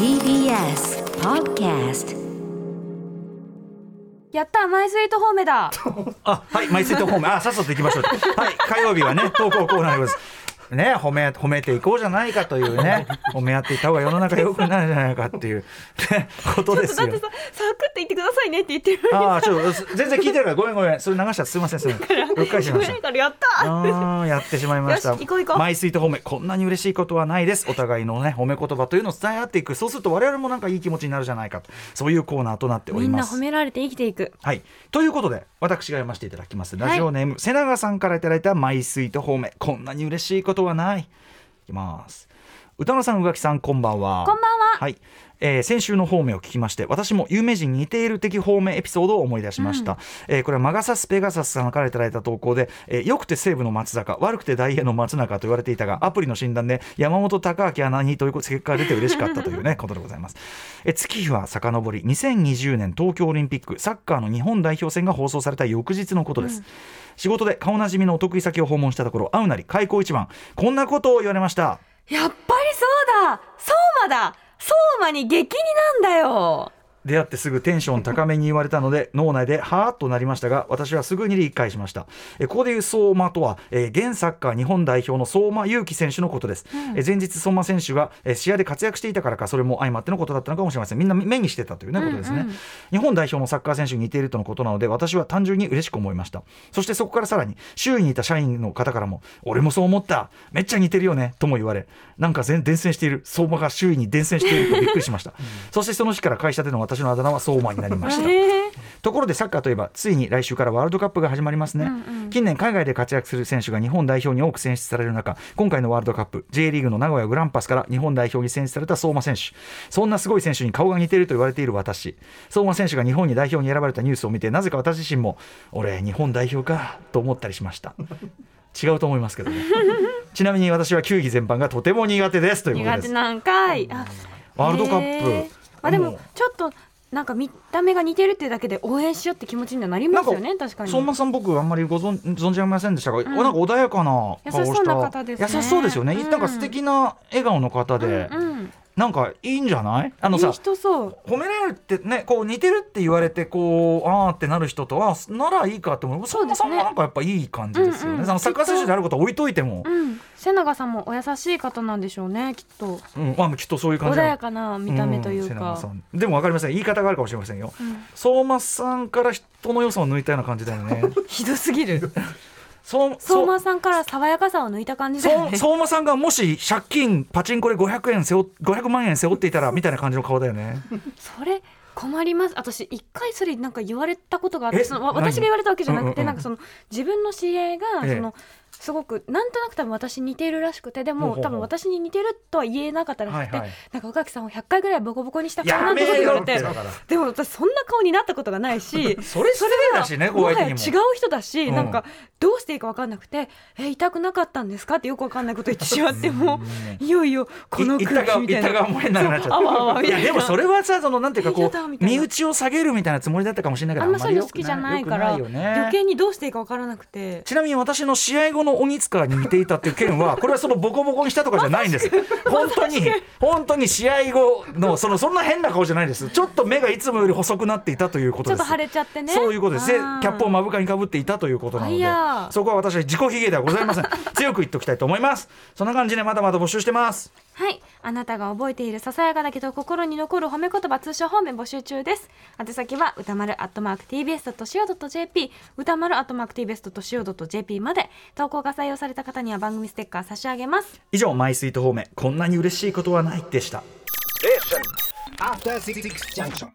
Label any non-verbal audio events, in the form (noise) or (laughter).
TBS Podcast やったマイスイートホームだ。(laughs) あはいマイスイートホームあさっさと行きましょう。はい火曜日はね投稿コーナーですね褒め褒めていこうじゃないかというね (laughs) 褒め合っていった方が世の中良くなるんじゃないかっていう、ね、ことですよだってさサクって言ってくださいねって言ってる。ああちょっと全然聞いてるからごめんごめん。それ流しちゃってすいませんすいません。うっかりしました。やったやってしまいました。行こう行こう。マイスイート褒めこんなに嬉しいことはないです。お互いのね褒め言葉というのを伝え合っていく。そうすると我々もなんかいい気持ちになるじゃないかと。そういうコーナーとなっておみんなります褒められて生きていく。はい、ということで私が読ませていただきます。ラジオネーム、瀬永さんからいただいたマイスイート褒め。こんなに嬉しいことはない。いきます。歌野さん宇垣さんこんばんは。こんばんは。はい、えー先週の方面を聞きまして私も有名人に似ている的方面エピソードを思い出しました、えーこれはマガサスペガサスさんからいただいた投稿で、えー良くて西武の松坂悪くて大英の松中と言われていたがアプリの診断で山本隆明アナにという結果が出て嬉しかったというね (laughs) ことでございます、えー月日は遡り2020年東京オリンピックサッカーの日本代表戦が放送された翌日のことです、仕事で顔なじみのお得意先を訪問したところ会うなり開口一番こんなことを言われました。やっぱりそうだ。相馬だ相馬に激似なんだよ。出会ってすぐテンション高めに言われたので脳内ではーっとなりましたが私はすぐに理解しました。えここでいう相馬とは、えー現サッカー日本代表の相馬勇紀選手のことです、え前日相馬選手が、えー試合で活躍していたからかそれも相まってのことだったのかもしれません。みんな目にしてたというね、ことですね。日本代表のサッカー選手に似ているとのことなので私は単純に嬉しく思いました。そしてそこからさらに周囲にいた社員の方からも俺もそう思った。めっちゃ似てるよねとも言われなんか全伝染している。相馬が周囲に伝染しているとびっくりしました。そしてその日から会社での私のあだ名は相馬になりました。えー。ところでサッカーといえばついに来週からワールドカップが始まりますね、近年海外で活躍する選手が日本代表に多く選出される中今回のワールドカップ J リーグの名古屋グランパスから日本代表に選出された相馬選手。そんなすごい選手に顔が似ていると言われている私。相馬選手が日本に代表に選ばれたニュースを見てなぜか私自身も俺日本代表かと思ったりしました。違うと思いますけどね。(laughs) ちなみに私は球技全般がとても苦手ですということです。苦手なんかい。あワールドカップ。まあでもっとなんか見た目が似てるっていうだけで応援しようって気持ちにはなりますよね確かに。相馬さん僕あんまりご存存じません。でしたが、んなんか穏やかな顔した。優しそうな方ですね。優しそうですよね、うん。なんか素敵な笑顔の方で、うんうんなんかいいんじゃない？あのさ人そう。褒められるってねこう似てるって言われてこうあーってなる人とはならいいかって思う。相馬さんはなんかやっぱいい感じですよね、うんうんサッカー選手であることは置いといても、うん。瀬永さんもお優しい方なんでしょうねきっと。うん。まあ、きっとそういう感じ穏やかな見た目というか。永さん。でも分かりません。言い方があるかもしれませんよ、うん。相馬さんから人の良さを抜いたような感じだよね。(laughs) ひどすぎる。そう相馬さんから爽やかさを抜いた感じね相馬さんがもし借金パチンコで500円背負500万円背負っていたらみたいな感じの顔だよね。(laughs) それ困ります。私一回それなんか言われたことがあっえてその私が言われたわけじゃなくて、うんうんうん。なんかその自分の知り合いがええ。その、すごくなんとなく多分私に似ているらしくてでも多分私に似てるとは言えなかったらしくて、はいはい。なんか宇垣さんを100回ぐらいボコボコにした顔なやんて。こと言われて。でも私そんな顔になったことがないし (laughs) それ失礼だしねも。はや違う。人だし、うん。なんかどうしていいか分かんなくて「え痛くなかったんですか?」ってよく分かんないこと言ってしまってもういよいよこのい空気みたいな。板が板が燃えなくなっちゃそうあわあわった。いやでもそれはさそのなんていうかこやだみたいな。う身内を下げるみたいなつもりだったかもしれないけどあんまそういう好きじゃないから余計にどうしていいか分からなくて。ちなみに私の試合後の鬼塚に似ていたっていう件はこれはそのボコボコにしたとかじゃないんです。(laughs) 本当に本当に試合後のそのそんな変な顔じゃないです。ちょっと目がいつもより細くなっていたということです。ちょっと腫れちゃってね。そういうことです。でキャップを目深にかぶっていたということなのでやそこは私は自己卑下ではございません。強く言っておきたいと思います。そんな感じでまだまだ募集してます。はい。あなたが覚えているささやかだけど心に残る褒め言葉通称褒め募集中です。宛先は歌丸アットマーク TBS.CO.JP 歌丸アットマーク TBS.CO.JP まで。投稿が採用された方には番組ステッカー差し上げます。以上マイスイート方面こんなに嬉しいことはないでした。After Six Junction.